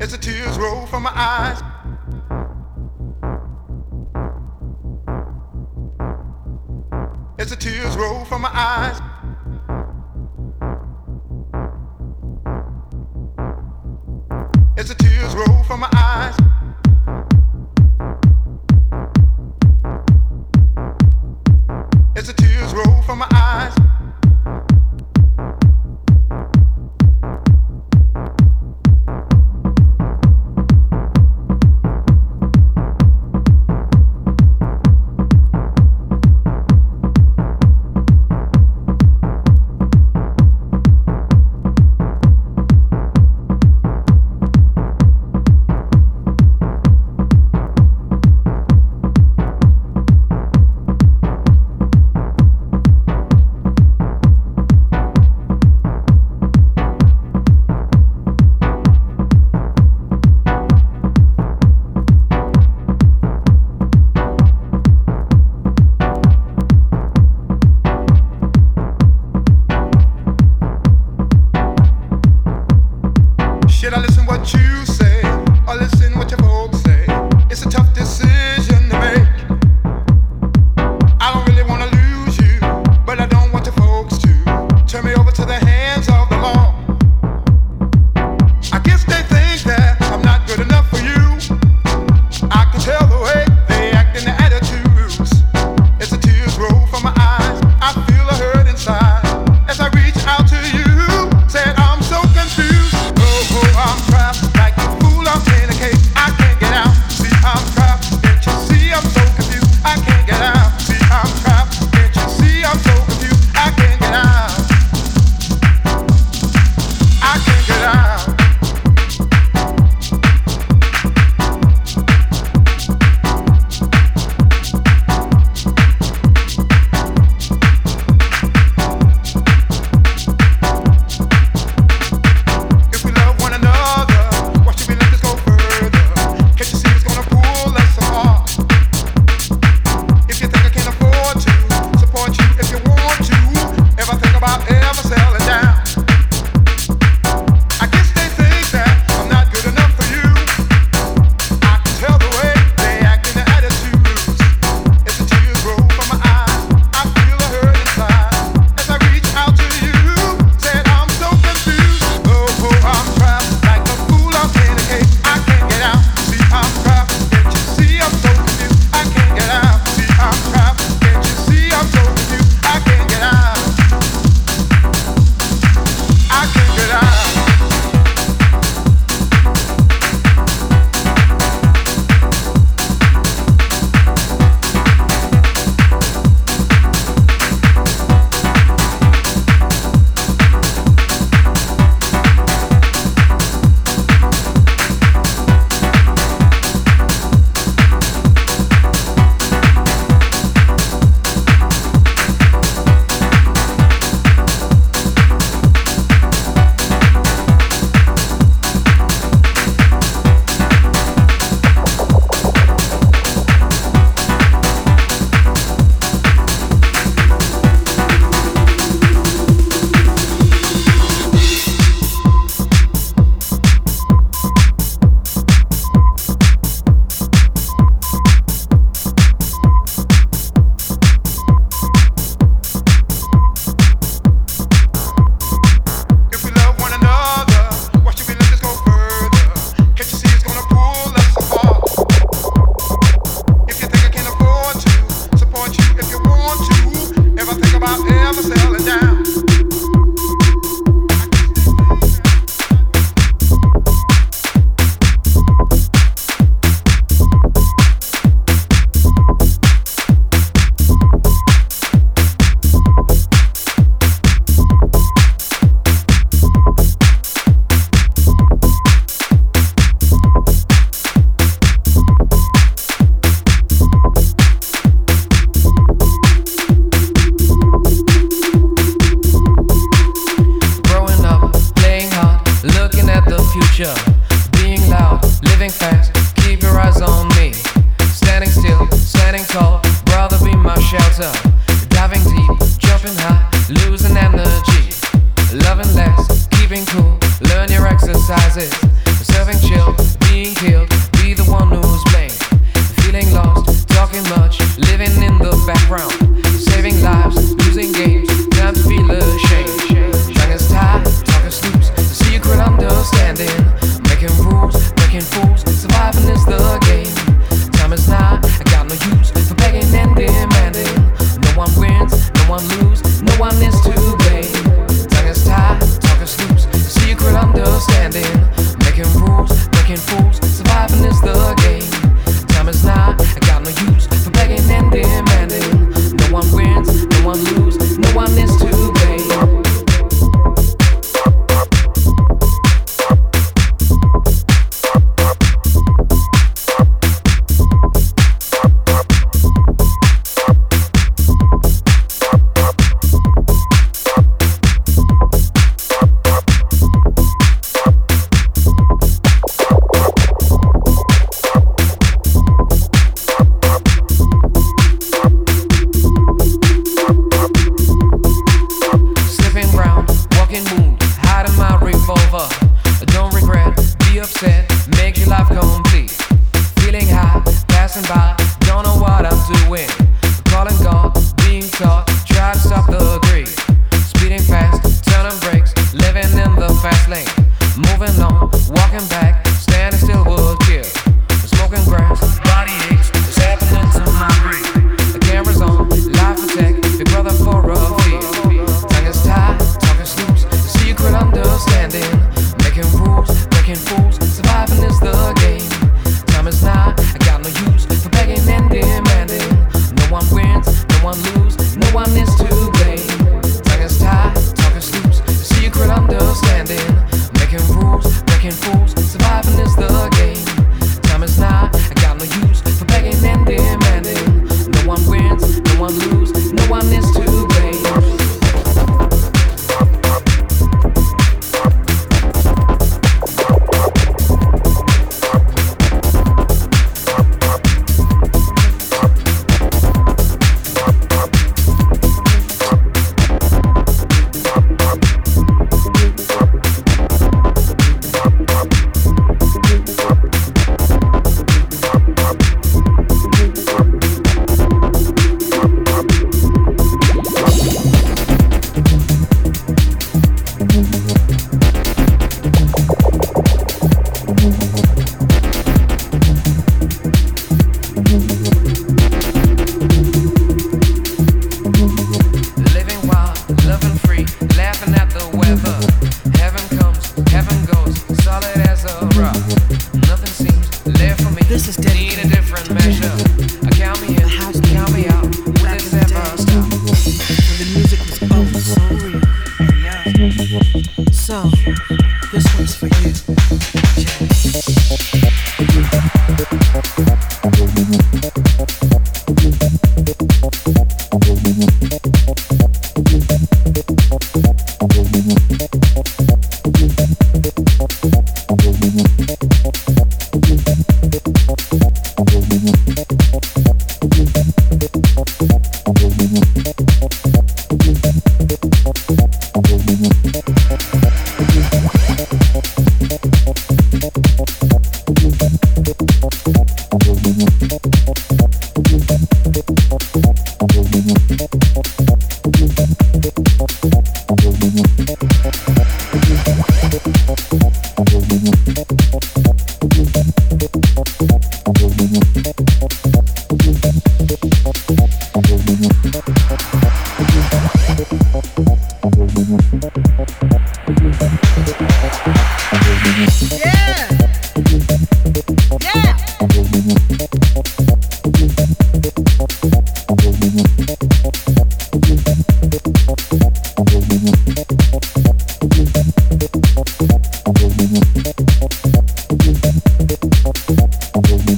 as the tears roll from my eyes. As the tears roll from my eyes.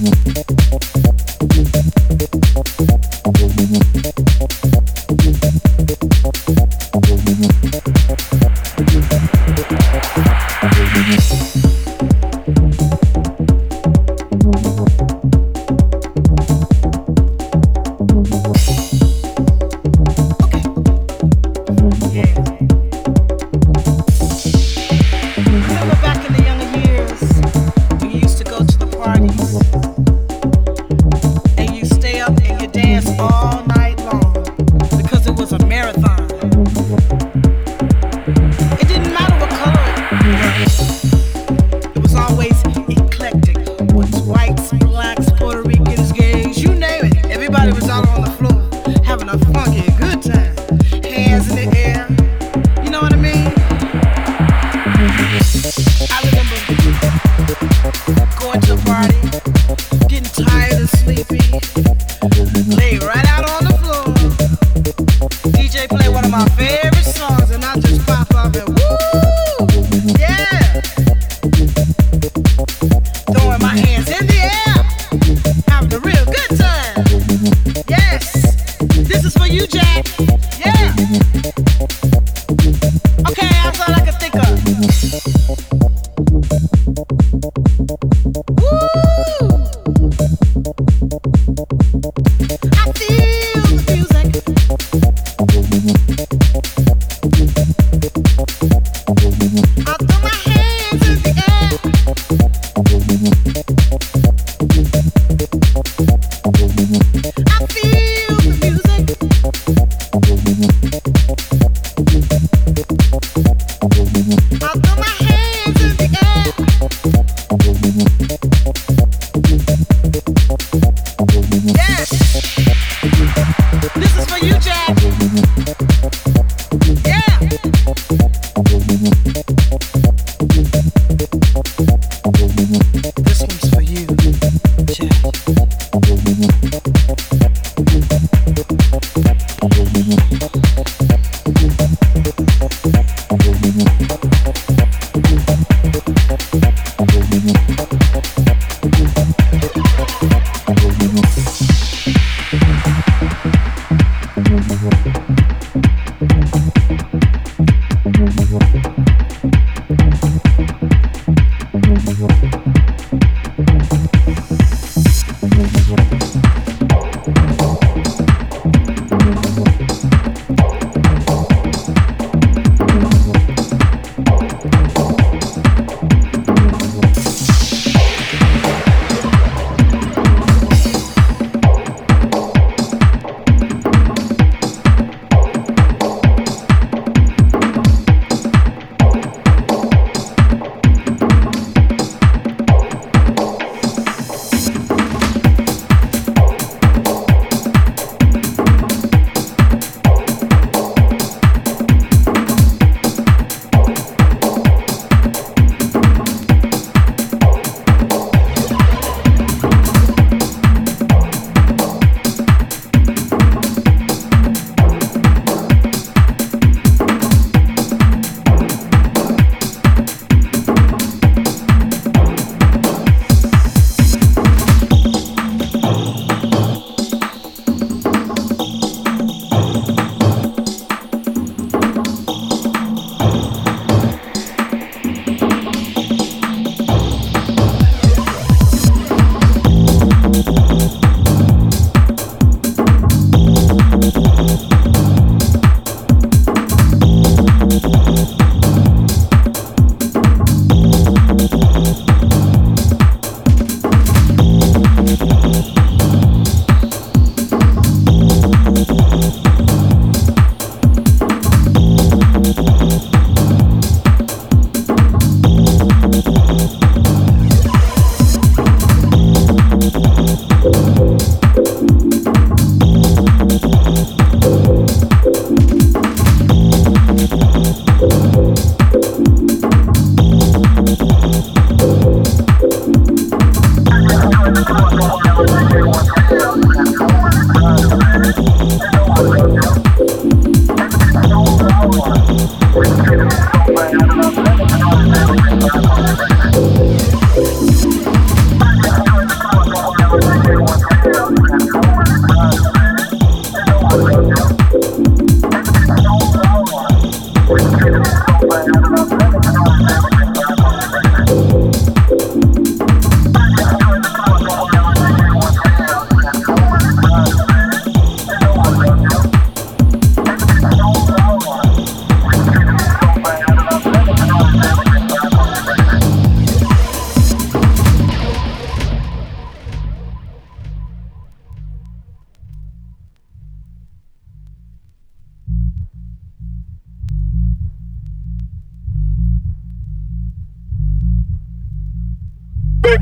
Mm-hmm.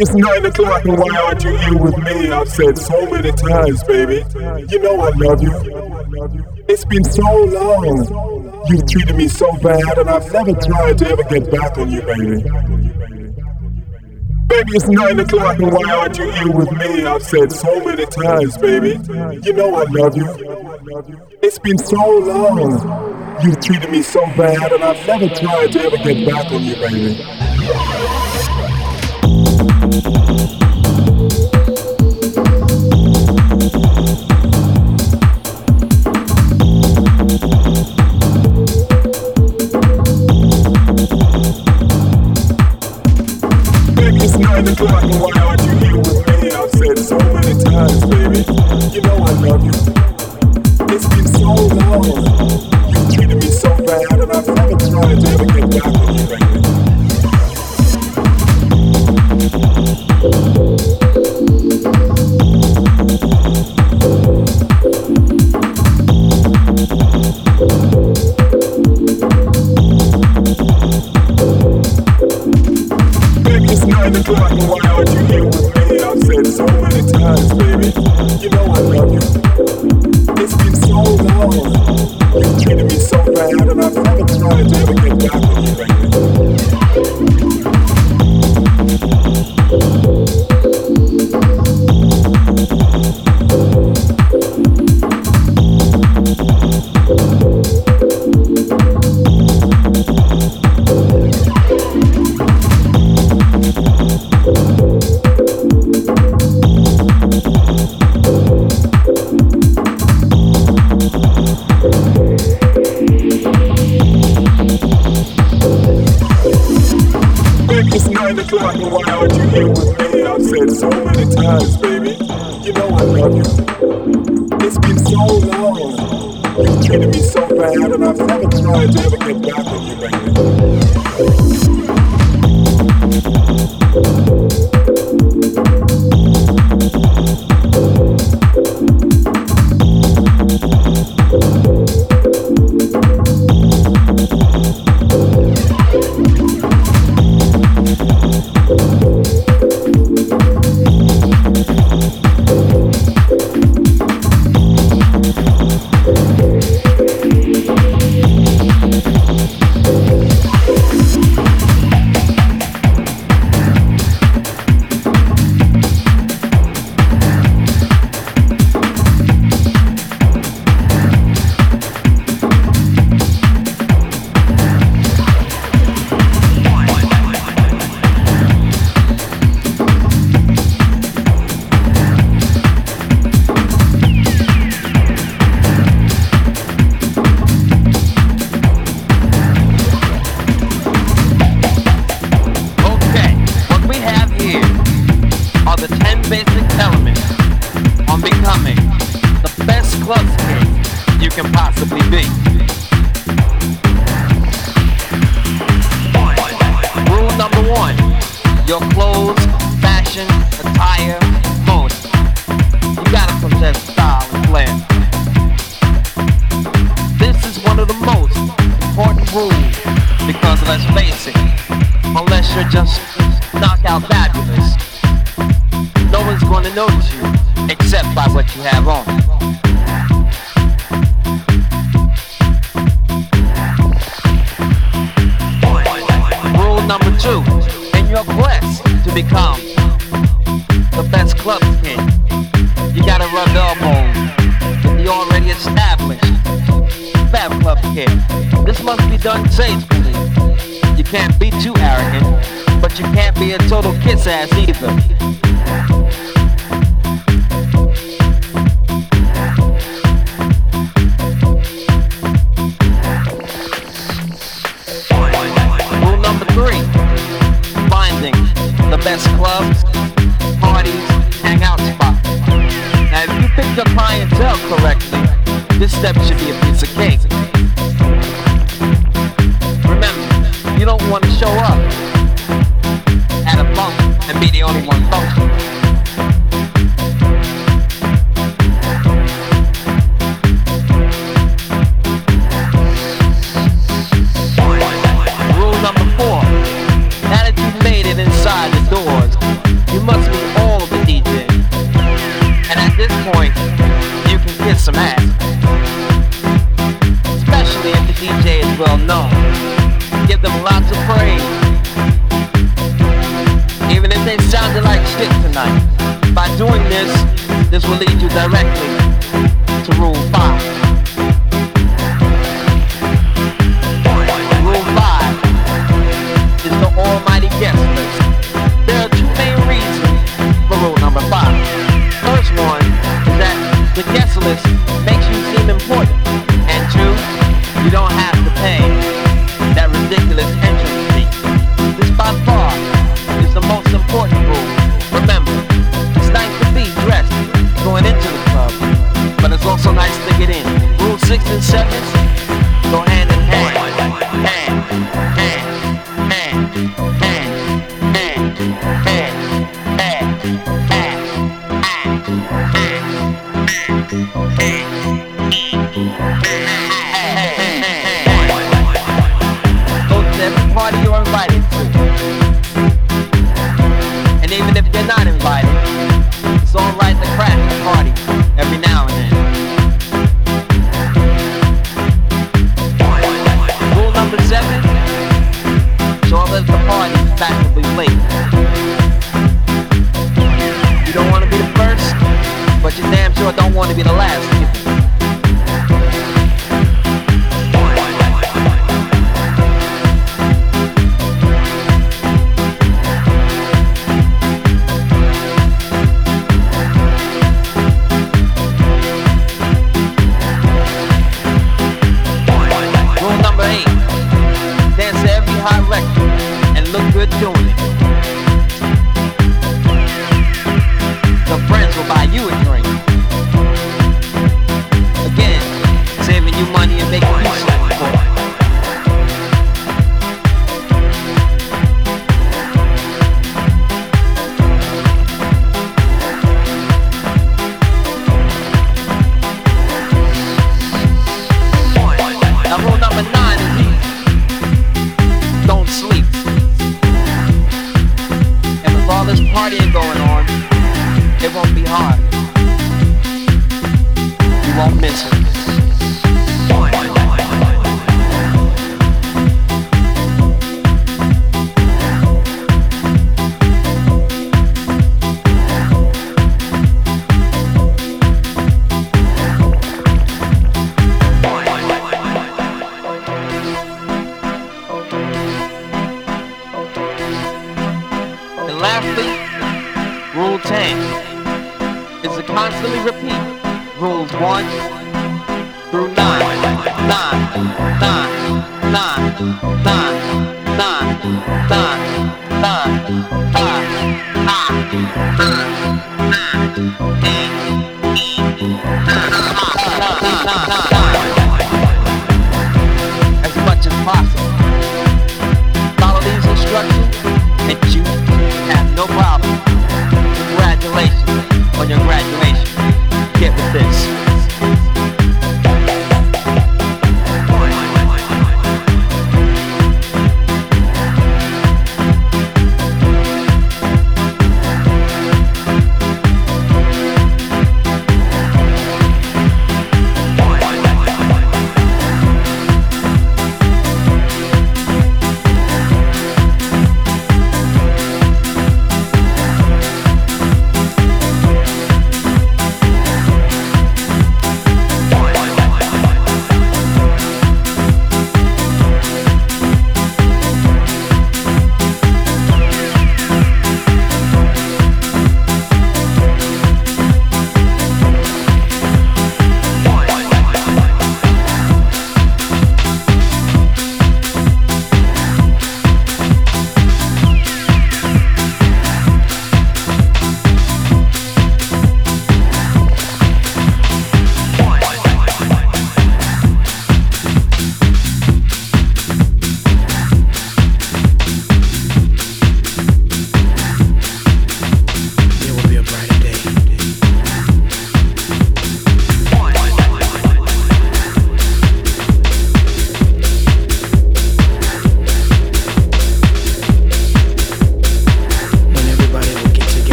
It's nine o'clock and why aren't you here with me? I've said so many times, baby. You know I love you. It's been so long. You've treated me so bad and I've never tried to ever get back on you, baby. Baby, it's nine o'clock and why aren't you here with me? I've said so many times, baby. You know I love you. It's been so long. You've treated me so bad and I've never tried to ever get back on you, baby. Nine happening? Fab Club kid. This must be done safely. You can't be too arrogant, but you can't be a total kiss ass either. best clubs, parties, hangout spots. Now, if you pick your clientele correctly, inside the only doors. Sure don't want to be the last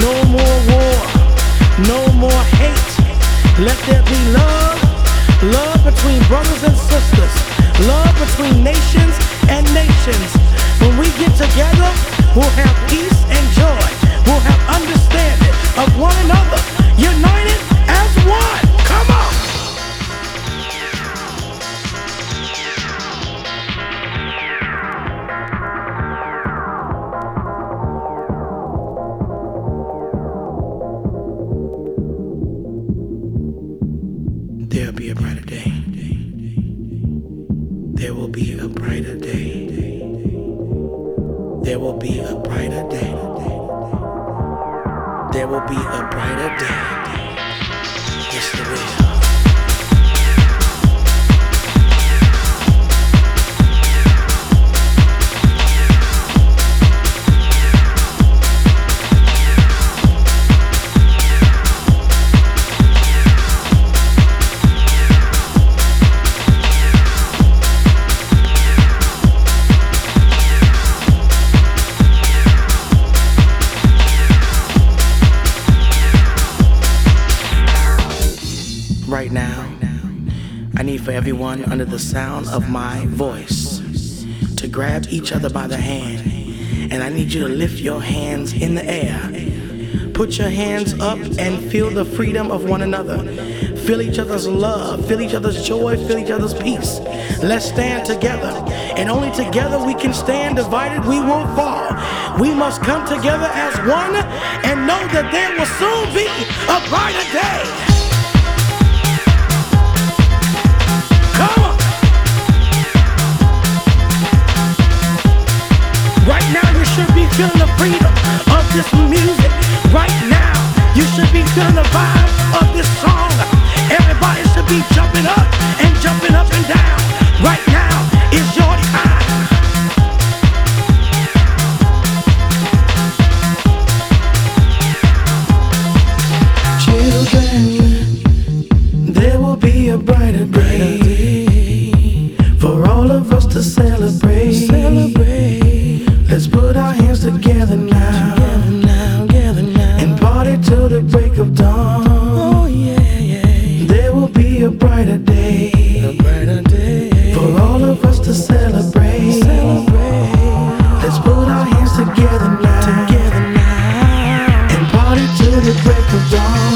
No more war. No more hate. Let there be love. Love between brothers and sisters. Love between nations and nations. When we get together, we'll have peace and joy. We'll have understanding of one another. United as one. Come on. The sound of my voice to grab each other by the hand. And I need you to lift your hands in the air. Put your hands up and feel the freedom of one another. Feel each other's love, feel each other's joy, feel each other's peace. Let's stand together. And only together we can stand. Divided, we won't fall. We must come together as one and know that there will soon be a brighter day. Freedom of this music. Right now you should be feeling the vibe of this song. Everybody should be jumping up and jumping up and down. Right now put our hands together now, and party till the break of dawn. Oh yeah, yeah. There will be a brighter day, a brighter day for all of us to celebrate. Celebrate. Let's put our hands together now, together now, and party till the break of dawn.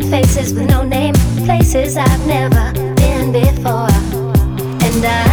different faces with no name, places I've never been before. And I